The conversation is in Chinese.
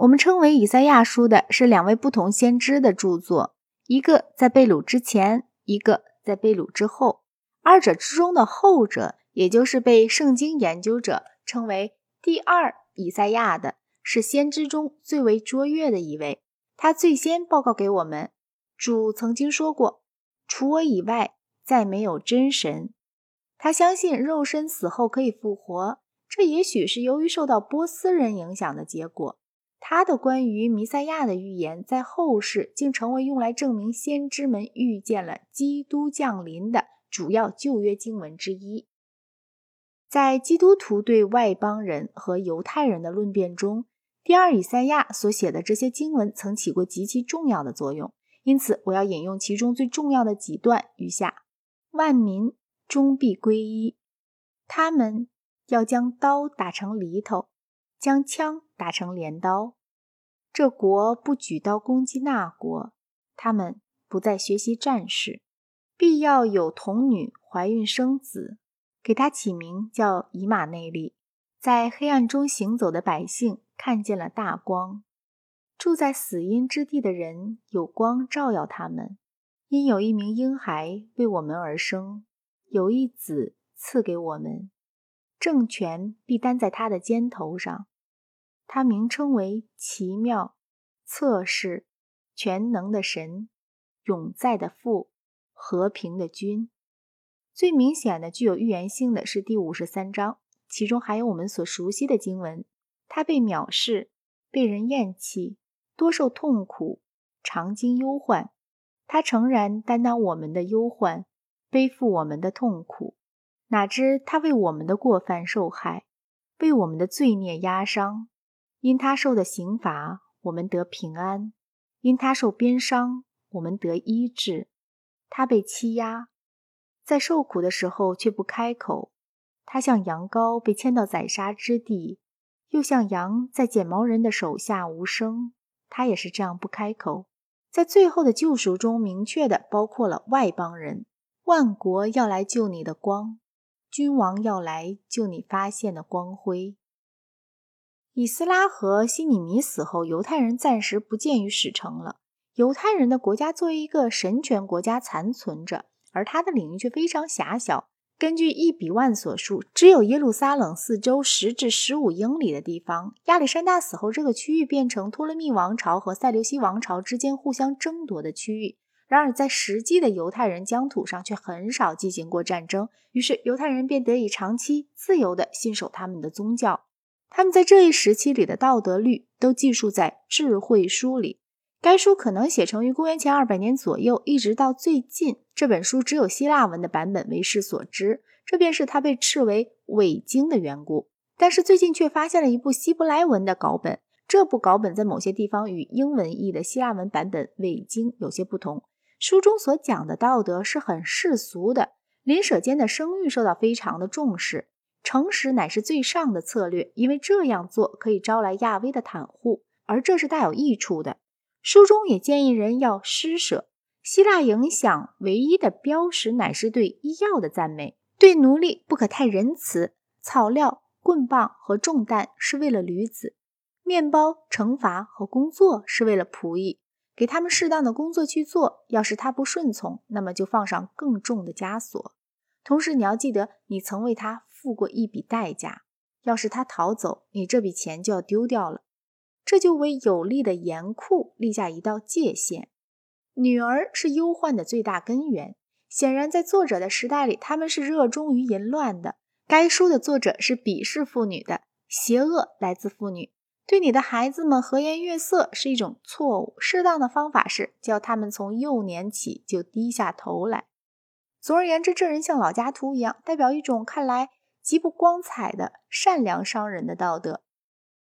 我们称为以赛亚书的是两位不同先知的著作，一个在被掳之前，一个在被掳之后。二者之中的后者，也就是被圣经研究者称为第二以赛亚的，是先知中最为卓越的一位。他最先报告给我们，主曾经说过：“除我以外，再没有真神。”他相信肉身死后可以复活，这也许是由于受到波斯人影响的结果。他的关于弥赛亚的预言，在后世竟成为用来证明先知们预见了基督降临的主要旧约经文之一。在基督徒对外邦人和犹太人的论辩中，第二以赛亚所写的这些经文曾起过极其重要的作用。因此，我要引用其中最重要的几段如下：万民终必归一，他们要将刀打成犁头，将枪。打成镰刀，这国不举刀攻击那国，他们不再学习战士，必要有童女怀孕生子，给他起名叫以马内利。在黑暗中行走的百姓看见了大光，住在死荫之地的人有光照耀他们，因有一名婴孩为我们而生，有一子赐给我们，政权必担在他的肩头上。他名称为奇妙、测试、全能的神、永在的父、和平的君。最明显的、具有预言性的是第五十三章，其中还有我们所熟悉的经文：他被藐视，被人厌弃，多受痛苦，常经忧患。他诚然担当我们的忧患，背负我们的痛苦。哪知他为我们的过犯受害，为我们的罪孽压伤。因他受的刑罚，我们得平安；因他受鞭伤，我们得医治。他被欺压，在受苦的时候却不开口。他像羊羔被牵到宰杀之地，又像羊在剪毛人的手下无声。他也是这样不开口。在最后的救赎中，明确的包括了外邦人，万国要来救你的光，君王要来救你发现的光辉。以斯拉和西尼米死后，犹太人暂时不见于史城了。犹太人的国家作为一个神权国家残存着，而它的领域却非常狭小。根据伊比万所述，只有耶路撒冷四周十至十五英里的地方。亚历山大死后，这个区域变成托勒密王朝和塞琉西王朝之间互相争夺的区域。然而，在实际的犹太人疆土上，却很少进行过战争。于是，犹太人便得以长期自由地信守他们的宗教。他们在这一时期里的道德律都记述在智慧书里。该书可能写成于公元前二百年左右，一直到最近，这本书只有希腊文的版本为世所知，这便是它被斥为伪经的缘故。但是最近却发现了一部希伯来文的稿本，这部稿本在某些地方与英文译的希腊文版本伪经有些不同。书中所讲的道德是很世俗的，邻舍间的声誉受到非常的重视。诚实乃是最上的策略，因为这样做可以招来亚威的袒护，而这是大有益处的。书中也建议人要施舍。希腊影响唯一的标识乃是对医药的赞美，对奴隶不可太仁慈。草料、棍棒和重担是为了驴子，面包、惩罚和工作是为了仆役，给他们适当的工作去做。要是他不顺从，那么就放上更重的枷锁。同时，你要记得，你曾为他。付过一笔代价，要是他逃走，你这笔钱就要丢掉了。这就为有力的严酷立下一道界限。女儿是忧患的最大根源。显然，在作者的时代里，他们是热衷于淫乱的。该书的作者是鄙视妇女的，邪恶来自妇女。对你的孩子们和颜悦色是一种错误。适当的方法是教他们从幼年起就低下头来。总而言之，这人像老家图一样，代表一种看来。极不光彩的善良商人的道德，